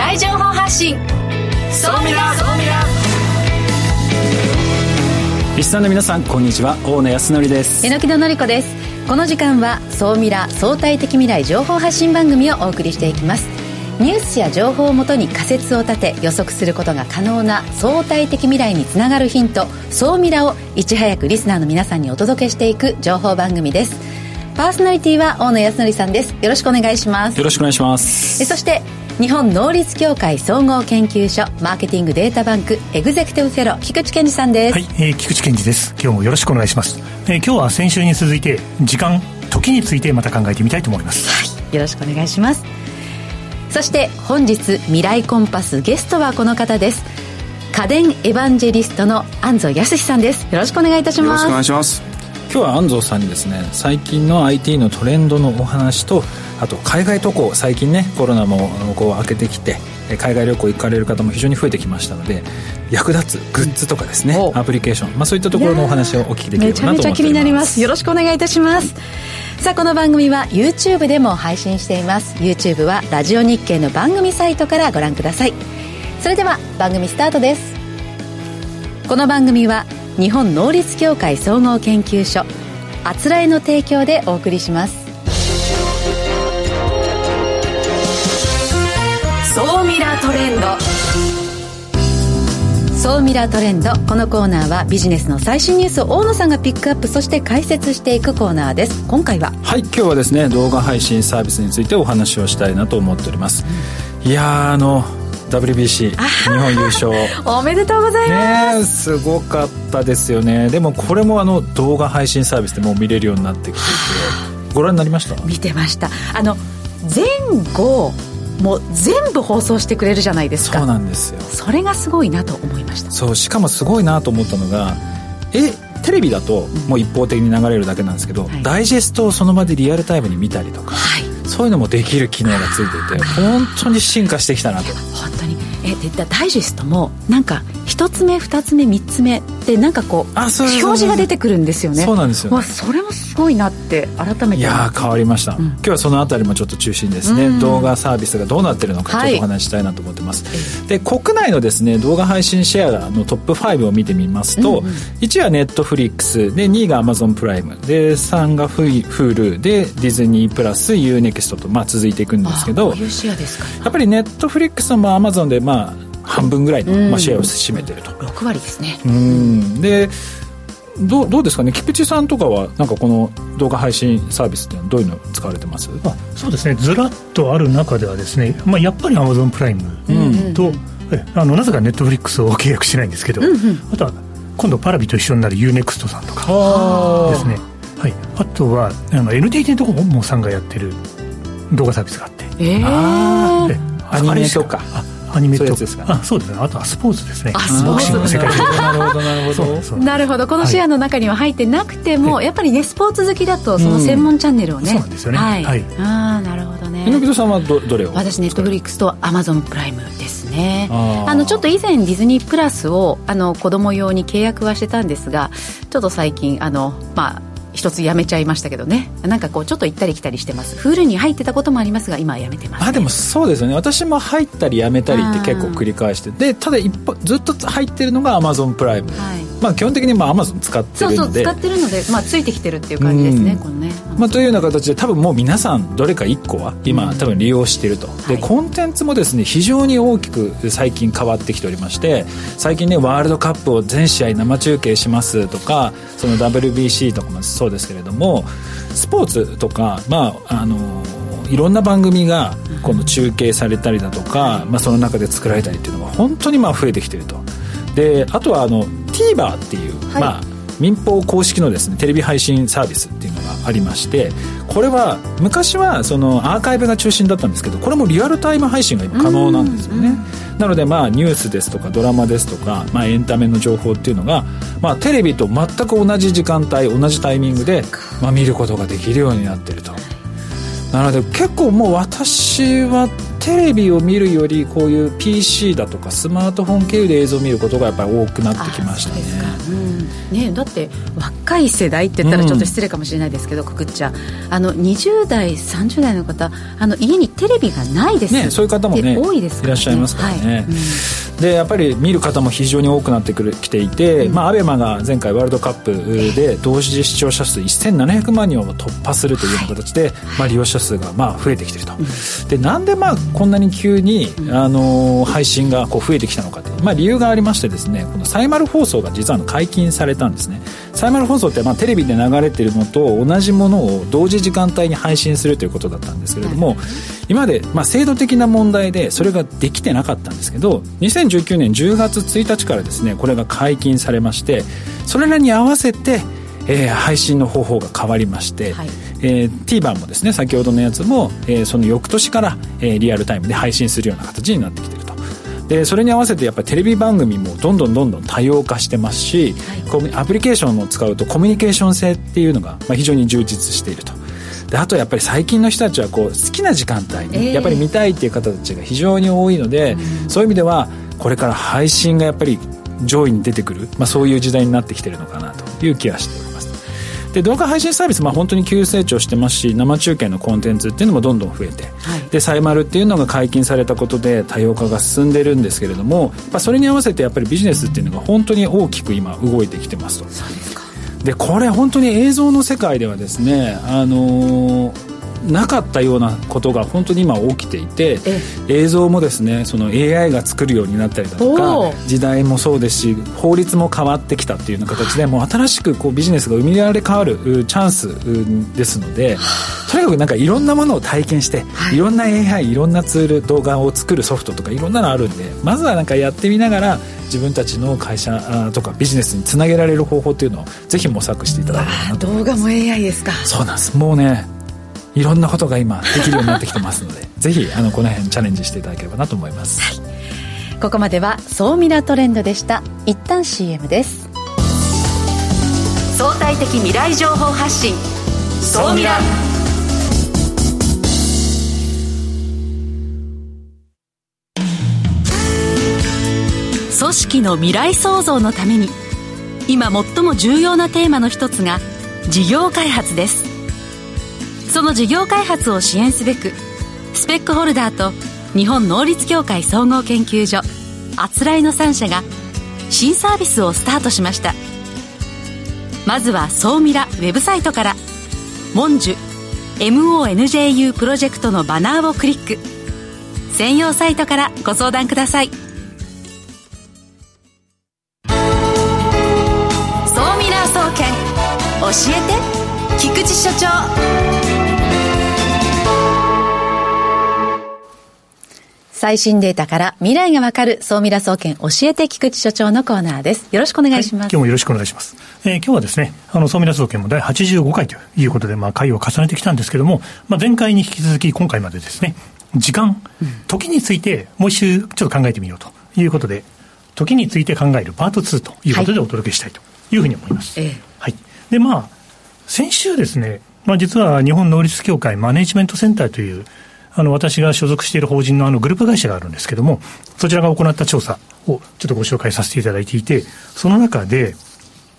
来情報発信。ソミラソミラリスナーの皆さんこんにちは。大野康則です。榎木戸紀子です。この時間は総ミラ相対的未来情報発信番組をお送りしていきます。ニュースや情報をもとに仮説を立て予測することが可能な相対的未来につながるヒント総ミラをいち早くリスナーの皆さんにお届けしていく情報番組です。パーソナリティは大野康則さんです。よろしくお願いします。よろしくお願いします。そして日本能率協会総合研究所マーケティングデータバンクエグゼクティブフェロー菊池健二さんです。はい、えー、菊池健二です。今日もよろしくお願いします、えー、今日は先週に続いて時間時についてまた考えてみたいと思います。はいよろしくお願いします。そして本日未来コンパスゲストはこの方です。家電エヴァンジェリストの安藤康さんです。よろしくお願いいたします。よろしくお願いします今日は安藤さんにですね最近の IT のトレンドのお話とあと海外渡航最近ねコロナもこう開けてきて海外旅行行かれる方も非常に増えてきましたので役立つグッズとかですね、うん、アプリケーション、まあ、そういったところのお話をお聞きできればなと思っております。めちゃめちゃ気になります。よろしくお願いいたします。さあこの番組は YouTube でも配信しています。YouTube はラジオ日経の番組サイトからご覧ください。それでは番組スタートです。この番組は日本能率協会総合研究所あつらえの提供でお送りします。総ミラートレンド。総ミラートレンドこのコーナーはビジネスの最新ニュースを大野さんがピックアップそして解説していくコーナーです。今回ははい今日はですね動画配信サービスについてお話をしたいなと思っております、うん、いやあの WBC 日本優勝 おめでとうございます、ね、すごかったですよね。でもこれもあの動画配信サービスでもう見れるようになってきていて。ご覧になりました？見てました。あの前後もう全部放送してくれるじゃないですか。そうなんですよ。それがすごいなと思いました。そうしかもすごいなと思ったのがえテレビだともう一方的に流れるだけなんですけど、うん、ダイジェストをその場でリアルタイムに見たりとか、はい、そういうのもできる機能がついていて本当に進化してきたなと。本当に。えでダイジェストもなんか一つ目二つ目三つ目でなんかこう表示が出てくるんですよね。そうなんですよ、ね、わそれもすごいなって改めていや変わりました、うん、今日はそのあたりもちょっと中心ですね、うん、動画サービスがどうなってるのかちょっとお話したいなと思ってます、はい、で国内のですね動画配信シェアのトップ5を見てみますと、うんうん、1位はネットフリックスで2位がアマゾンプライムで3がフールでディズニープラス UNEXT とまあ続いていくんですけどやっぱりネットフリックスもアマゾンでまあ半分ぐらいの、まあ、シェアを占めてると。6割ですね。うん。でどうどうですかね？菊池さんとかはなんかこの動画配信サービスってどういうの使われてます？あそうですね。ずらっとある中ではですね、まあ、やっぱりアマゾンプライムと、うん、あのなぜかネットフリックスを契約しないんですけど、うんうん、あとは今度パラビと一緒になる UNEXT さんとかですね。はい、あとはあの NTT ドコモさんがやってる動画サービスがあって、えー、あアニメとか。あアニメとですか、ね、あそうですね。あとはスポーツですね。あスポーツ。の世界。なるほどなるほど。なるほど。このシェアの中には入ってなくても、はい、やっぱりねスポーツ好きだとその専門チャンネルをね、そうなんですよね。はい、はい、ああなるほどね。猪木さんはどどれを？私ネットフリックスとアマゾンプライムですね。あのちょっと以前ディズニープラスをあの子供用に契約はしてたんですがちょっと最近あのまあ一つやめちゃいましたけどね。なんかこうちょっと行ったり来たりしてます。フールに入ってたこともありますが今はやめてます、ね、あでもそうですよね。私も入ったりやめたりって結構繰り返して。でただ一ずっと入ってるのがアマゾンプライム、はい、まあ基本的にまあアマゾン使ってるので。そうそう使ってるので、まあ、ついてきてるっていう感じですね、うん、このね、まあ、というような形で多分もう皆さんどれか1個は今多分利用していると、で、はい、コンテンツもですね非常に大きく最近変わってきておりまして最近ねワールドカップを全試合生中継しますとかその WBC とかもそうですけれどもスポーツとか、まあ、あのいろんな番組がこの中継されたりだとか、まあ、その中で作られたりっていうのが本当にまあ増えてきてると。であとはあの TVer っていう、はい、まあ民放公式のですねテレビ配信サービスっていうのがありましてこれは昔はそのアーカイブが中心だったんですけどこれもリアルタイム配信が今可能なんですよね。なのでまあニュースですとかドラマですとか、まあ、エンタメの情報っていうのが、まあ、テレビと全く同じ時間帯同じタイミングで、まあ、見ることができるようになってると。なので結構もう私はテレビを見るよりこういう PC だとかスマートフォン経由で映像を見ることがやっぱり多くなってきましたね,、ねだって若い世代って言ったらちょっと失礼かもしれないですけど、うん、くくっちゃあの20代30代の方あの家にテレビがないです。ねそういう方もね多いです、ね、いらっしゃいますからね、はい。うん。でやっぱり見る方も非常に多くなってくるきていて、うん、まあ、アベマが前回ワールドカップで同時視聴者数1700万人を突破するというような形で、はい、まあ、利用者数がまあ増えてきていると、うん、でなんでまあこんなに急に、あの配信がこう増えてきたのかまあ、理由がありましてですねこのサイマル放送が実は解禁されたんですね。サイマル放送ってまあテレビで流れているのと同じものを同時時間帯に配信するということだったんですけれども、今までまあ制度的な問題でそれができてなかったんですけど2019年10月1日からですねこれが解禁されましてそれらに合わせてえー、配信の方法が変わりまして、はい、えー、TVer もですね先ほどのやつも、えー、その翌年から、えー、リアルタイムで配信するような形になってきてでそれに合わせてやっぱりテレビ番組もどんどんどんどん多様化してますし、はい、アプリケーションを使うとコミュニケーション性っていうのが、まあ、非常に充実していると。であとやっぱり最近の人たちはこう好きな時間帯にやっぱり見たいっていう方たちが非常に多いので、えー、そういう意味ではこれから配信がやっぱり上位に出てくる、まあ、そういう時代になってきてるのかなという気がしておりますで動画配信サービス、まあ、本当に急成長してますし生中継のコンテンツっていうのもどんどん増えて、はい、でサイマルっていうのが解禁されたことで多様化が進んでるんですけれども、まあ、それに合わせてやっぱりビジネスっていうのが本当に大きく今動いてきてますと。そうですか。でこれ本当に映像の世界ではですねあのーなかったようなことが本当に今起きていて映像もですねその AI が作るようになったりだとか時代もそうですし法律も変わってきたっていうような形でもう新しくこうビジネスが生みられ変わるチャンスですのでとにかくなんかいろんなものを体験して、い、ろんな AI いろんなツール動画を作るソフトとかいろんなのあるんでまずはなんかやってみながら自分たちの会社とかビジネスにつなげられる方法っていうのをぜひ模索していただければなと動画も AI ですか。そうなんです。もうねいろんなことが今できるようになってきてますので ぜひあのこの辺チャレンジしていただければなと思います、はい、ここまでは総ミラトレンドでした。一旦 CM です。相対的未来情報発信。総ミラ組織の未来創造のために今最も重要なテーマの一つが事業開発ですその事業開発を支援すべくスペックホルダーと日本能率協会総合研究所あつらいの3社が新サービスをスタートしました。まずは総ミラウェブサイトから「モンジュ MONJU プロジェクト」のバナーをクリック。専用サイトからご相談ください。最新データから未来がわかる総ミラ総研教えて菊池所長のコーナーです。よろしくお願いします。はい、今日もよろしくお願いします。えー、今日はですね、あの、総ミラ総研も第85回ということで、まあ、回を重ねてきたんですけども、まあ、前回に引き続き今回までですね、時間、時についてもう一周ちょっと考えてみようということで、時について考えるパート2ということでお届けしたいというふうに思います。はい。はい、で、まあ、先週ですね、まあ、実は日本能率協会マネジメントセンターというあの、私が所属している法人のあのグループ会社があるんですけども、そちらが行った調査をちょっとご紹介させていただいていて、その中で、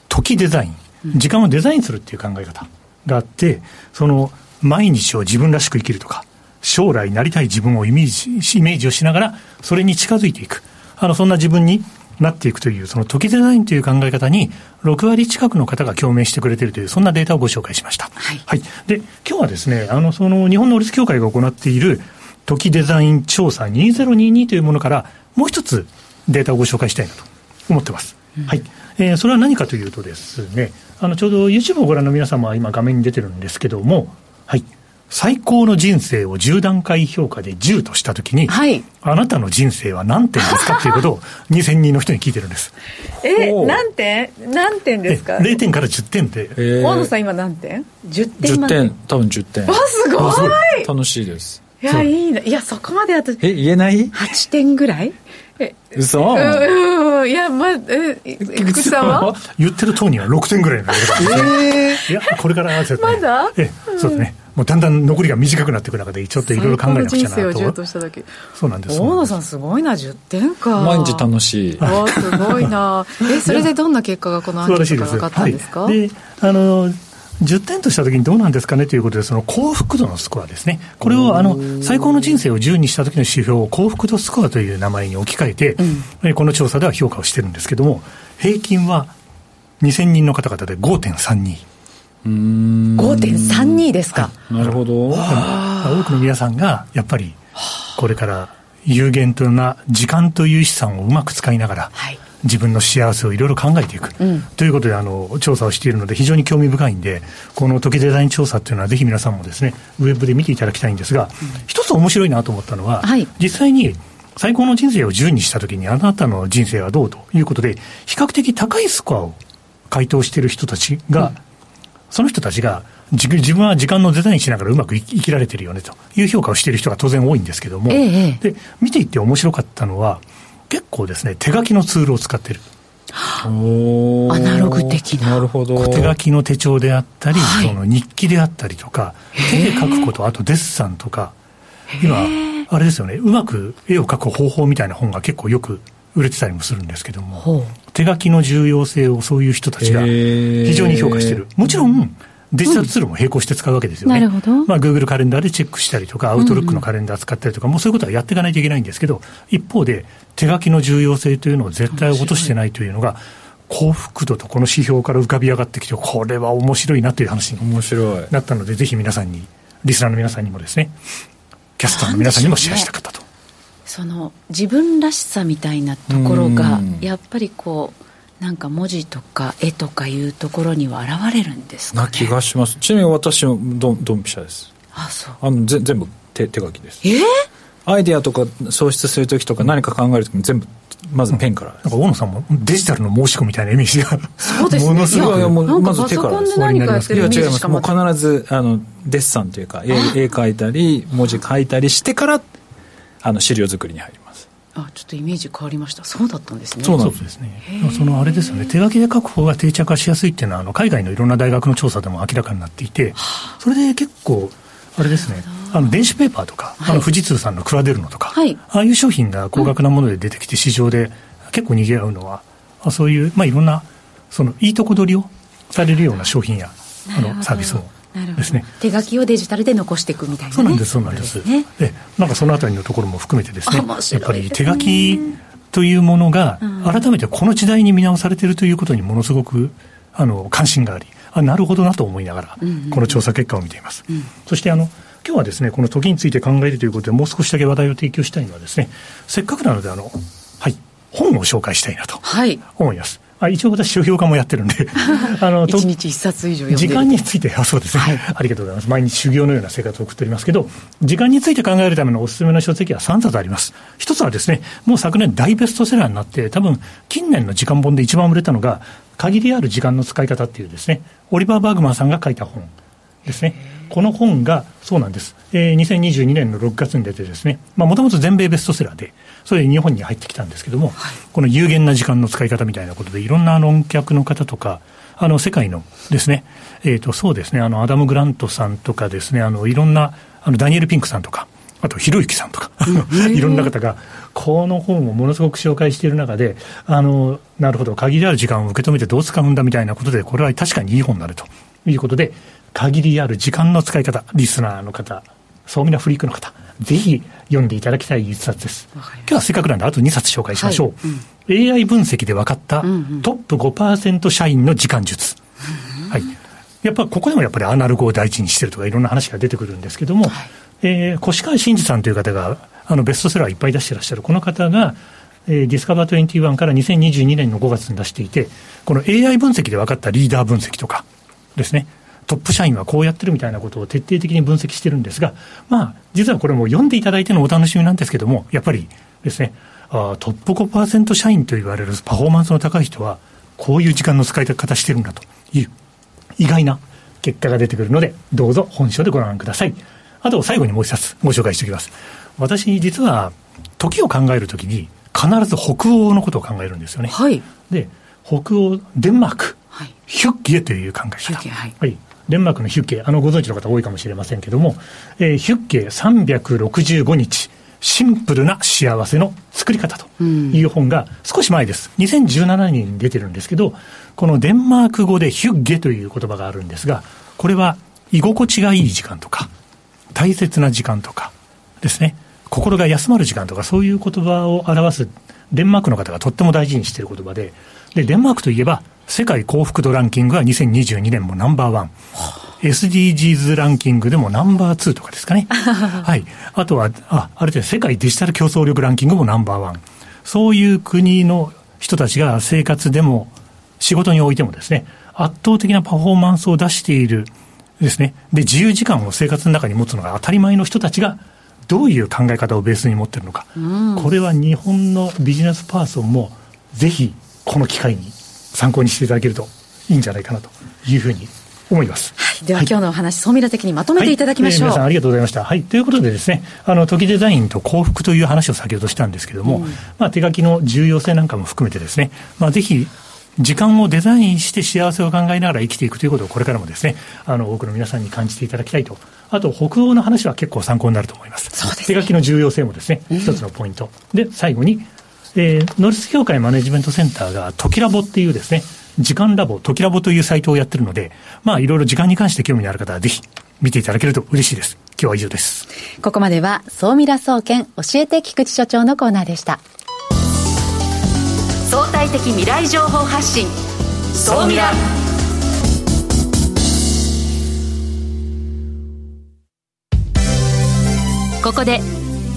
時デザイン、時間をデザインするっていう考え方があって、その、毎日を自分らしく生きるとか、将来なりたい自分をイメージ、イメージをしながら、それに近づいていく。あの、そんな自分になっていくという、その時デザインという考え方に、6割近くの方が共鳴してくれているという、そんなデータをご紹介しました。はい。はい、で、今日はですね、あの、その、日本能率協会が行っている、時デザイン調査2022というものから、もう一つデータをご紹介したいなと思ってます。うん、はい。えー、それは何かというとですね、あの、ちょうど YouTube をご覧の皆様は今画面に出てるんですけども、はい。最高の人生を10段階評価で10としたときに、はい、あなたの人生は何点ですかっていうことを 2000人の人に聞いてるんです。え、何点？何点ですか ?0 点から10点で。えー、大野さん今何点 ?10 点10点、多分10点。わ、すごい楽しいです。いや、いいな。いや、そこまであと。え、言えない ?8 点ぐらい？え、嘘うん、いや、ま、え、菊池さんは？言ってる当には6点ぐらいなんだけど、えー、いや、これから合わせて、まだ？え、そうですね。もうだんだん残りが短くなっていく中でちょっといろいろ考えなくちゃなと。そうなんです大野さんすごいな10点か。毎日楽しい。わすごいな。えそれでどんな結果がこのアンケートから分かったんですか？であの10点としたときにどうなんですかねということで、その幸福度のスコアですね。これをあの最高の人生を10にしたときの指標を幸福度スコアという名前に置き換えて、うん、この調査では評価をしてるんですけども、平均は2000人の方々で5.32。5.32ですか。なるほど。多くの皆さんが、やっぱり、これから有限とな時間という資産をうまく使いながら、はい。自分の幸せをいろいろ考えていく、うん、ということであの調査をしているので非常に興味深いんでこの時デザイン調査っていうのはぜひ皆さんもですねウェブで見ていただきたいんですが、うん、一つ面白いなと思ったのは、はい、実際に最高の人生を10にしたときにあなたの人生はどうということで比較的高いスコアを回答している人たちが、うん、その人たちが自分は時間のデザインしながらうまく生きられてるよねと。いう評価をしている人が当然多いんですけども、ええ、で見ていて面白かったのは結構ですね、手書きのツールを使ってる。アナログ的な。なるほど。手書きの手帳であったり、はい、その日記であったりとか、手で書くこと、あとデッサンとか、今、あれですよね、うまく絵を描く方法みたいな本が結構よく売れてたりもするんですけども、手書きの重要性をそういう人たちが非常に評価してる。もちろん、デジタルツールも並行して使うわけですよね。なるほど。まあ、Google カレンダーでチェックしたりとか、アウトロックのカレンダー使ったりとか、もうそういうことはやっていかないといけないんですけど、一方で、手書きの重要性というのを絶対落としてないというのが、幸福度とこの指標から浮かび上がってきて、これは面白いなという話になったので、ぜひ皆さんに、リスナーの皆さんにもですね、キャスターの皆さんにもシェアしたかったと。その自分らしさみたいなところが、やっぱりこう、なんか文字とか絵とかいうところには現れるんですか、ね、な気がします。ちなみに私もドンドンピシャです。あそう。あのぜ全部手手書きです。え？ー、アイディアとか創出する時とか何か考える時も全部まずペンから、うん、なんか大野さんもデジタルの申し込みたいなイメージが。そうですね。ものすごいいやもうまず手からですい。や違います。もう必ずあのデッサンというか絵絵描いたり文字書いたりしてからあの資料作りに入ります。あちょっとイメージ変わりました。そうだったんですね。そうなんですね。そのあれですよね。手書きで書く方が定着化しやすいっていうのはあの海外のいろんな大学の調査でも明らかになっていてそれで結構あれですねあの電子ペーパーとか、はい、あの富士通さんのクラデルノとか、はい、ああいう商品が高額なもので出てきて市場で結構賑わうのは、うん、そういう、まあ、いろんなそのいいとこ取りをされるような商品やあのサービスもですね、手書きをデジタルで残していくみたいな、ね、そうなんですそうなんです、ね、でなんかそのあたりのところも含めてですね、ね、やっぱり手書きというものが改めてこの時代に見直されているということにものすごくあの関心がありあなるほどなと思いながら、この調査結果を見ています、うん、そしてあの今日はですねこの時について考えるということでもう少しだけ話題を提供したいのはですねせっかくなのであのはい本を紹介したいなと思います、はいあ一応私、書評家もやってるんで、あの一日一冊以上時間について、あそうですね、はい、ありがとうございます。毎日修行のような生活を送っておりますけど、時間について考えるためのおすすめの書籍は3冊あります。一つはですね、もう昨年大ベストセラーになって、多分近年の時間本で一番売れたのが、限りある時間の使い方っていうですね、オリバー・バーグマンさんが書いた本ですね。この本が、そうなんです。えー、2022年の6月に出てですね、まあもともと全米ベストセラーで、それで日本に入ってきたんですけども、はい、この有限な時間の使い方みたいなことで、いろんな論客の方とか、あの世界のですね、えー、とそうですね、あのアダム・グラントさんとかですね、あのいろんなあのダニエル・ピンクさんとか、あとひろゆきさんとか、いろんな方が、この本をものすごく紹介している中で、あのなるほど、限りある時間を受け止めてどう使うんだみたいなことで、これは確かにいい本になるということで、限りある時間の使い方、リスナーの方、そうみなフリークの方、ぜひ読んでいただきたい一冊です。今日はせっかくなんで、あと2冊紹介しましょう。はい。うん、AI 分析で分かったトップ5%社員の時間術。うん。うん、はい。やっぱここでもやっぱりアナログを第一にしてるとかいろんな話が出てくるんですけども、はい、えー、越川慎司さんという方があのベストセラーいっぱい出してらっしゃる。この方が、えー、ディスカバー21から2022年の5月に出していて、この AI 分析で分かったリーダー分析とかですね、トップ社員はこうやってるみたいなことを徹底的に分析してるんですが、まあ、実はこれも読んでいただいてのお楽しみなんですけども、やっぱりですね、あトップ5%社員と言われるパフォーマンスの高い人は、こういう時間の使い方してるんだという、意外な結果が出てくるので、どうぞ本書でご覧ください。あと、最後にもう一冊ご紹介しておきます。私、実は、時を考えるときに、必ず北欧のことを考えるんですよね。はい。で、北欧、デンマーク、はい、ヒュッゲという考え方。はい、はいデンマークのヒュッケ、あのご存知の方多いかもしれませんけども、えー、ヒュッケ365日、シンプルな幸せの作り方という本が少し前です。2017年に出てるんですけど、このデンマーク語でヒュッゲという言葉があるんですが、これは居心地がいい時間とか、大切な時間とかですね、心が休まる時間とか、そういう言葉を表すデンマークの方がとっても大事にしている言葉で、で、デンマークといえば、世界幸福度ランキングは2022年もナンバーワン。SDGs ランキングでもナンバー2とかですかね。はい。あとは、あ、ある程度世界デジタル競争力ランキングもナンバーワン。そういう国の人たちが生活でも仕事においてもですね、圧倒的なパフォーマンスを出しているですね。で、自由時間を生活の中に持つのが当たり前の人たちがどういう考え方をベースに持ってるのか。うん、これは日本のビジネスパーソンもぜひこの機会に参考にしていただけるといいんじゃないかなというふうに思います。はい、では、はい、今日のお話、総ミラ的にまとめていただきましょう。はいえー、皆さんありがとうございました。はい、ということでですね、あの、時デザインと幸福という話を先ほどしたんですけれども、うん、まあ、手書きの重要性なんかも含めてですね、まあ、ぜひ、時間をデザインして幸せを考えながら生きていくということをこれからもですね、あの、多くの皆さんに感じていただきたいと。あと、北欧の話は結構参考になると思います。す、ね、手書きの重要性もですね、一つのポイント。で、最後に、えー、ノリス協会マネジメントセンターが、トキラボっていうですね、時間ラボ、トキラボというサイトをやってるので、まあ、いろいろ時間に関して興味のある方はぜひ見ていただけると嬉しいです。今日は以上です。ここまでは、総ミラ総研教えて菊池所長のコーナーでした。相対的未来情報発信、総ミラ。ここで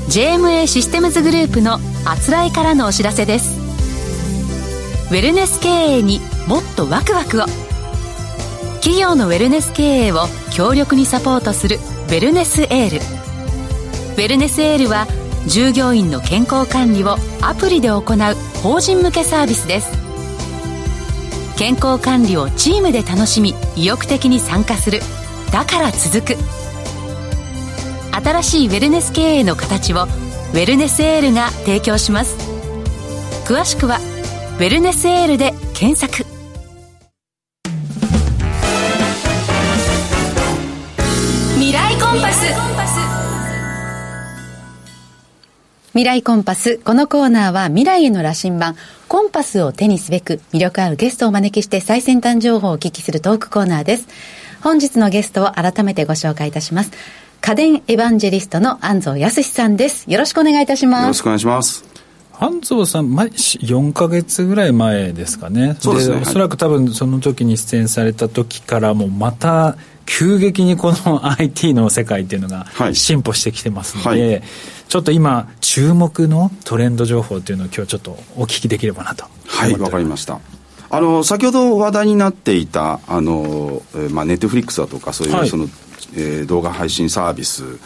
JMA システムズグループのあつらいからのお知らせです。ウェルネス経営にもっとワクワクを。企業のウェルネス経営を強力にサポートするウェルネスエールウェルネスエールは従業員の健康管理をアプリで行う法人向けサービスです。健康管理をチームで楽しみ意欲的に参加する。だから続く。新しいウェルネス経営の形をウェルネスエールが提供します詳しくは「ウェルネスエール」で検索未来コンパス未来コンパス。このコーナーは未来への羅針盤、コンパスを手にすべく魅力あるゲストをお招きして最先端情報をお聞きするトークコーナーです。本日のゲストを改めてご紹介いたします。家電エヴァンジェリストの安藤康さんです。よろしくお願いいたします。よろしくお願いします。半蔵さん、ま、4か月ぐらい前ですかね。そうですね。おそらく多分その時に出演された時からもまた急激にこの IT の世界っていうのが進歩してきてますので、はいはい、ちょっと今注目のトレンド情報っていうのを今日ちょっとお聞きできればなとはいわかりましたあの先ほど話題になっていたあの、えー、まあ、ネットフリックスだとかそういう、はい、その、えー、動画配信サービス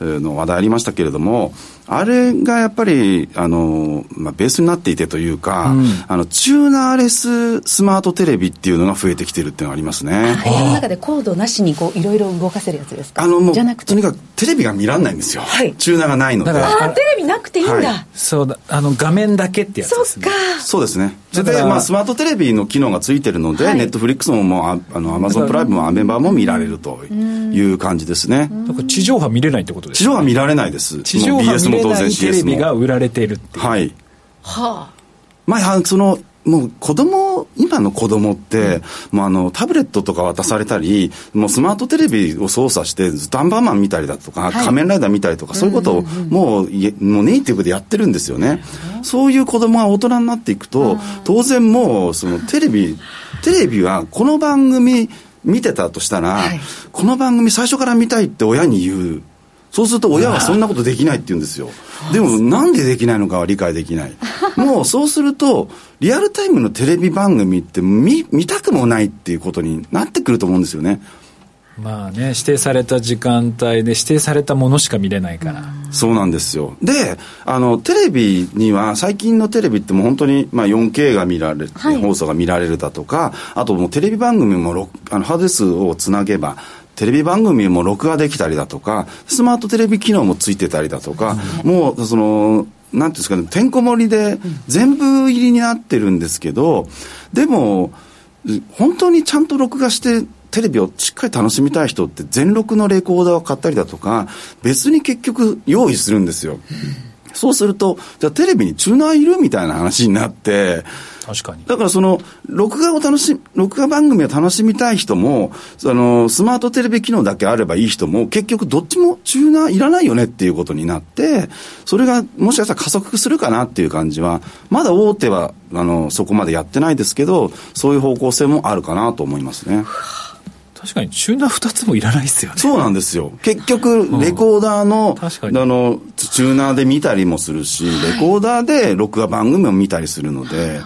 の話題ありましたけれどもあれがやっぱり、あの、まあ、ベースになっていてというか、うん、あの、チューナーレススマートテレビっていうのが増えてきてるっていうのがありますね。部屋の中でコードなしにこう、いろいろ動かせるやつですかあの、もう、とにかくテレビが見らんないんですよ。はい。チューナーがないので。ああ、テレビなくていいんだ。はい、そうだ、あの、画面だけってやつですね。そっか。そうですね。それで、まあ、スマートテレビの機能がついてるので、ネットフリックスももう、ああの、アマゾンプライムもアメンバーも見られるという感じですね。だから地上波見れないってことですか、地上波見られないです。地上波見れないテレビが売られているっていう。はい。はあ。まあ、その、もう子供、今の子供って、うん、もうあの、タブレットとか渡されたり、もうスマートテレビを操作して、ずっとアンバーマン見たりだとか、はい、仮面ライダー見たりとか、そういうことをもう、もうネイティブでやってるんですよね。そういう子供が大人になっていくと、当然もう、そのテレビ、テレビはこの番組見てたとしたら、はい、この番組最初から見たいって親に言う。そうすると親はそんなことできないって言うんですよ。でもなんでできないのかは理解できない。もうそうすると、リアルタイムのテレビ番組って見見たくもないっていうことになってくると思うんですよね。まあね、指定された時間帯で指定されたものしか見れないから。そうなんですよ。で、あの、テレビには、最近のテレビってもう本当に、まあ 4K が見られる、はい、放送が見られるだとか、あともうテレビ番組もあのハードディスクをつなげば、テレビ番組も録画できたりだとか、スマートテレビ機能もついてたりだとか、もうその、なんていうんですかね、てんこ盛りで全部入りになってるんですけど、でも、本当にちゃんと録画してテレビをしっかり楽しみたい人って全録のレコーダーを買ったりだとか別に結局用意するんですよ、そうするとじゃあテレビにチューナーいるみたいな話になって確かに。だからその、録画を楽し、録画番組を楽しみたい人も、その、スマートテレビ機能だけあればいい人も、結局どっちもチューナーいらないよねっていうことになって、それがもしかしたら加速するかなっていう感じは、まだ大手は、あの、そこまでやってないですけど、そういう方向性もあるかなと思いますね。確かにチューナー2つもいらないですよね。そうなんですよ。結局レコーダーの,、あのチューナーで見たりもするし、レコーダーで録画番組を見たりするので、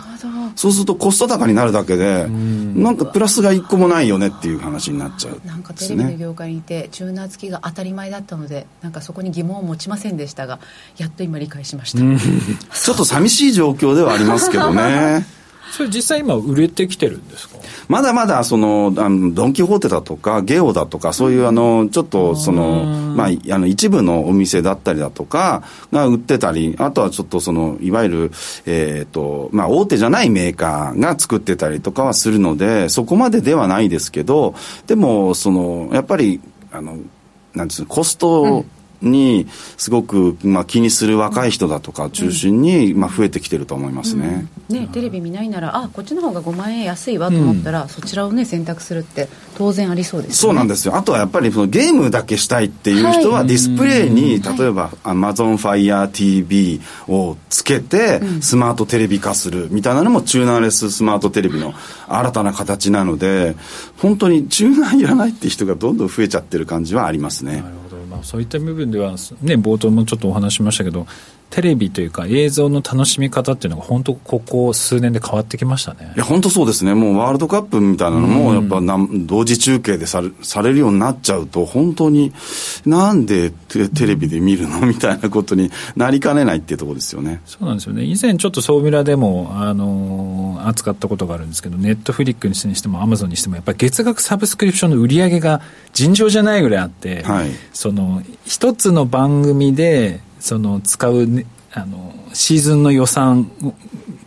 そうするとコスト高になるだけで、なんかプラスが一個もないよねっていう話になっちゃう、ね、なんかテレビの業界にいて、チューナー付きが当たり前だったので、なんかそこに疑問を持ちませんでしたが、やっと今理解しました。ちょっと寂しい状況ではありますけどね。それ実際今売れてきてるんですか？まだまだそのあのドン・キホーテだとかゲオだとかそういうあのちょっとそのまああの一部のお店だったりだとかが売ってたりあとはちょっとそのいわゆるえっ、ー、とまあ大手じゃないメーカーが作ってたりとかはするのでそこまでではないですけどでもそのやっぱりあのなんですコストにすごく、まあ、気にする若い人だとか中心に、まあ、増えてきてると思いますね。うん、ねテレビ見ないならあこっちの方が5万円安いわと思ったら、うん、そちらをね選択するって当然ありそうです、ね、そうなんですよ。あとはやっぱりそのゲームだけしたいっていう人は、ディスプレイに、例えば AmazonFireTV をつけて、スマートテレビ化するみたいなのもチューナーレススマートテレビの新たな形なので本当にチューナーいらないっていう人がどんどん増えちゃってる感じはありますね。まあ、そういった部分では、ね、冒頭もちょっとお話しましたけどテレビというか映像の楽しみ方っていうのが本当ここ数年で変わってきましたね。いや本当そうですね。もうワールドカップみたいなのもやっぱな、同時中継でされされるようになっちゃうと本当になんでテレビで見るのみたいなことになりかねないっていうところですよね。そうなんですよね。以前ちょっと総ミラでもあの扱ったことがあるんですけどネットフリックにしてもアマゾンにしてもやっぱり月額サブスクリプションの売り上げが尋常じゃないぐらいあって、はい、その一つの番組でその使う、ね、あのシーズンの予算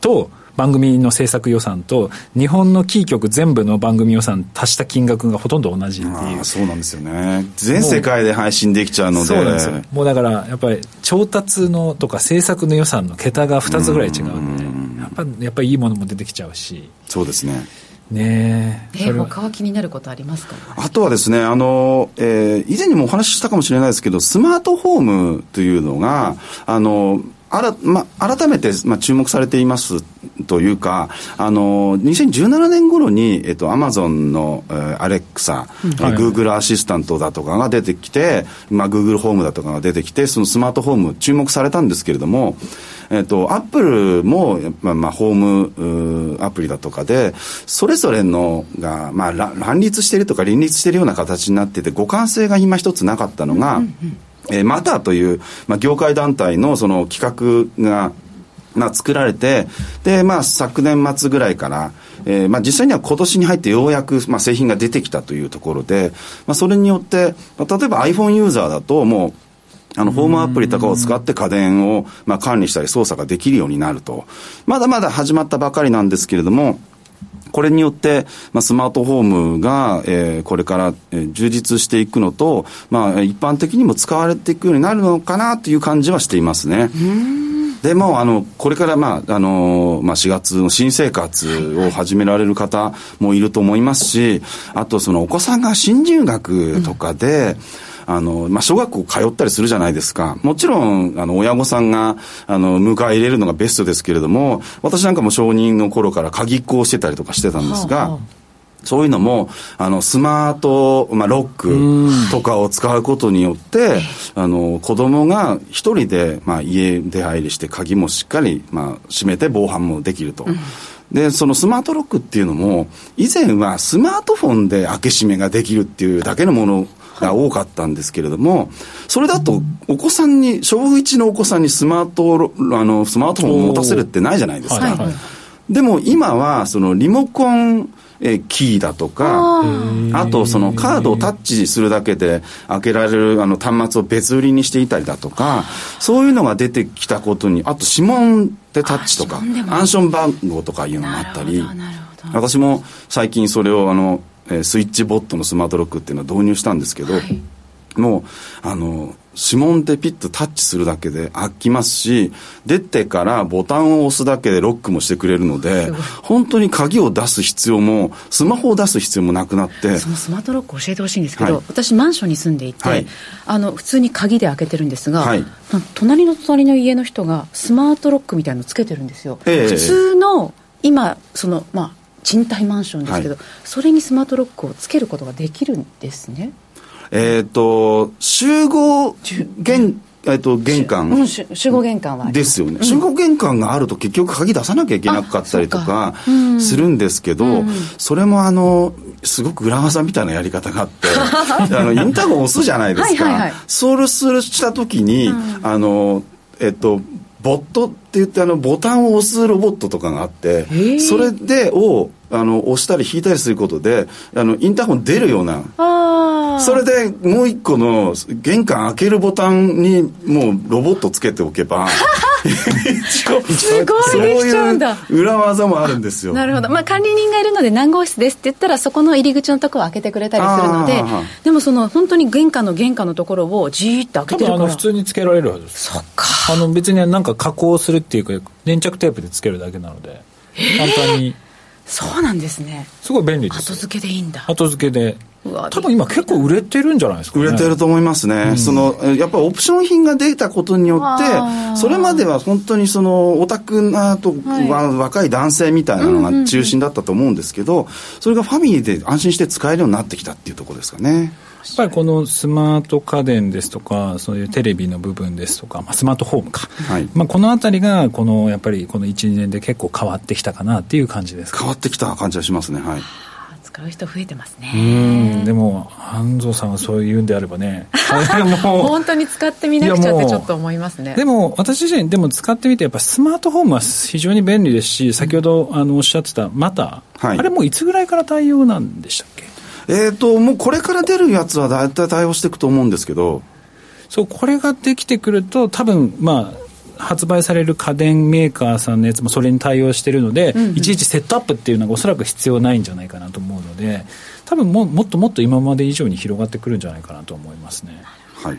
と番組の制作予算と日本のキー局全部の番組予算足した金額がほとんど同じっていう。そうなんですよね。全世界で配信できちゃうので。そうなんですよ。もうだからやっぱり調達のとか制作の予算の桁が2つぐらい違うんでやっぱやっぱりいいものも出てきちゃうし。そうですねねえ。ー、他は気になることありますか？あとはですねあの、えー、以前にもお話ししたかもしれないですけどスマートホームというのが、あのあらま、改めて、ま、注目されていますというか、あの、2017年頃に、えっと、アマゾンの、えー、アレクサ、グーグルアシスタントだとかが出てきて、まあ、グーグルホームだとかが出てきて、そのスマートホーム注目されたんですけれども、えっと、アップルも、まあ、まあ、ホームアプリだとかで、それぞれのが、まあ、乱立しているとか林立しているような形になってて、互換性が今一つなかったのが、うんうんえー、マターという、まあ、業界団体のその企画が、まあ、作られて、で、まあ、昨年末ぐらいから、えー、まあ、実際には今年に入ってようやく、まあ、製品が出てきたというところで、まあ、それによって、まあ、例えば iPhone ユーザーだと、もう、あの、ホームアプリとかを使って家電を、まあ、管理したり操作ができるようになると。まだまだ始まったばかりなんですけれども、これによって、まあ、スマートフォームが、えー、これから、えー、充実していくのと、まあ、一般的にも使われていくようになるのかなという感じはしていますね。でもあのこれから、まああのまあ、4月の新生活を始められる方もいると思いますし、あとそのお子さんが新入学とかで、うんあの、まあ、小学校通ったりするじゃないですか。もちろん、あの、親御さんが、あの、迎え入れるのがベストですけれども、私なんかも承認の頃から鍵っ子をしてたりとかしてたんですが、はあはあそういうのも、あの、スマート、まあ、ロックとかを使うことによって、あの、子供が一人で、まあ、家出入りして鍵もしっかり、まあ、閉めて防犯もできると。うんで、そのスマートロックっていうのも、以前はスマートフォンで開け閉めができるっていうだけのものが多かったんですけれども、それだとお子さんに、小1のお子さんにスマート、あの、スマートフォンを持たせるってないじゃないですか。でも今は、そのリモコン、えキーだとか、あとそのカードをタッチするだけで開けられるあの端末を別売りにしていたりだとか、そういうのが出てきたことに、あと指紋でタッチとか、暗証番号とかいうのがあったり、私も最近それをあの、えー、スイッチボットのスマートロックっていうのは導入したんですけど、はい、もうあの指紋でピッとタッチするだけで開きますし出てからボタンを押すだけでロックもしてくれるので本当に鍵を出す必要もスマホを出す必要もなくなってそのスマートロック教えてほしいんですけど、はい、私マンションに住んでいて、はい、あの普通に鍵で開けてるんですが、はい、隣の隣の家の人がスマートロックみたいのつけてるんですよ、えー、普通の今そのまあ賃貸マンションですけど、それにスマートロックをつけることができるんですね。えっ、ー、と、集合玄、えっと、玄関、うん、集合玄関は。ですよね、うん、集合玄関があると結局鍵出さなきゃいけなかったりとかするんですけど、うん、それもあのすごく裏技みたいなやり方があって あのインターホン押すじゃないですか。はい、はい、そうするした時に、あのえっとボットって言ってあのボタンを押すロボットとかがあってそれでをあの押したり引いたりすることであのインターホン出るようなそれでもう一個の玄関開けるボタンにもうロボットつけておけば すごいできちゃうんだ裏技もあるんですよ。なるほど、まあ、管理人がいるので何号室ですって言ったらそこの入り口のところを開けてくれたりするのででもその本当に玄関の玄関のところをじーっと開けてるから。普通につけられるはずです。そっか。あの別になんか加工するっていうか粘着テープでつけるだけなので簡単にそうなんですね。すごい便利です。後付けでいいんだ。後付けで。多分今結構売れてるんじゃないですか、ね、売れてると思いますね、うん、そのやっぱりオプション品が出たことによってそれまでは本当にそのオタクなと、はい、若い男性みたいなのが中心だったと思うんですけど、それがファミリーで安心して使えるようになってきたっていうところですかね。やっぱりこのスマート家電ですとかそういうテレビの部分ですとか、まあ、スマートホームか、はい、まあ、この辺りがこのやっぱりこの12年で結構変わってきたかなっていう感じです変わってきた感じはしますね。はい。使う人増えてますね。うん。でも安藤さんはそういうんであればね 本当に使ってみなくちゃってちょっと思いますね。でも私自身でも使ってみてやっぱスマートフォームは非常に便利ですし先ほどあのおっしゃってたマター、はい、あれもいつぐらいから対応なんでしたっけ？えっ、ー、と、もうこれから出るやつは大体対応していくと思うんですけど。そう、これができてくると、多分、まあ、発売される家電メーカーさんのやつもそれに対応しているので、うんうん、いちいちセットアップっていうのがおそらく必要ないんじゃないかなと思うので多分ももっともっと今まで以上に広がってくるんじゃないかなと思いますね。はい。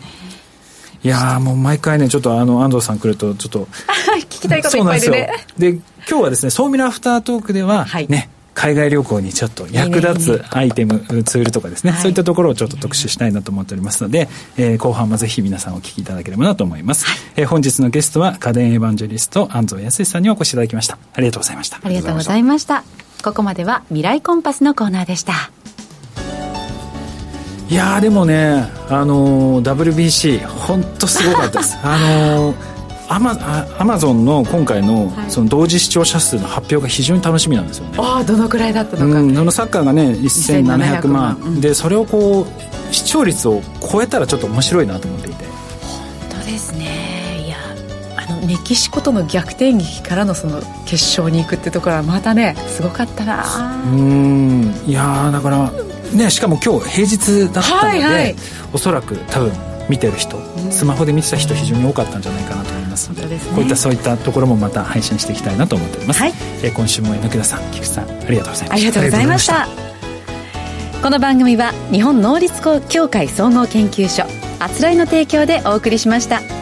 いやもう毎回ねちょっとあの安藤さん来るとちょっと 聞きたいこといっぱいでね。で今日はですね「総ミラアフタートーク」ではね、はい海外旅行にちょっと役立つアイテム、ツールとかですね、はい、そういったところをちょっと特集したいなと思っておりますので、えー、後半もぜひ皆さんお聞きいただければなと思います、はい、えー、本日のゲストは家電エヴァンジェリスト安藤康さんにお越しいただきました。ありがとうございました。ありがとうございました。ここまでは未来コンパスのコーナーでした。いやでもねあのー、WBC 本当すごかったです。あのーアマアマゾンの今回のその同時視聴者数の発表が非常に楽しみなんですよね、ああどのくらいだったのか、うん、そのサッカーがね1700万、うん、でそれをこう視聴率を超えたらちょっと面白いなと思っていて。本当ですね。いやあのメキシコとの逆転劇からのその決勝に行くってところはまたねすごかったな。うん。いやだからねしかも今日平日だったので、はいはい、おそらく多分見てる人、スマホで見てた人非常に多かったんじゃないかなと思いますね、こういったそういったところもまた配信していきたいなと思っております、はい、えー、今週も榎田さん菊池さんありがとうございました。ありがとうございましたこの番組は日本能率協会総合研究所あつらいの提供でお送りしました。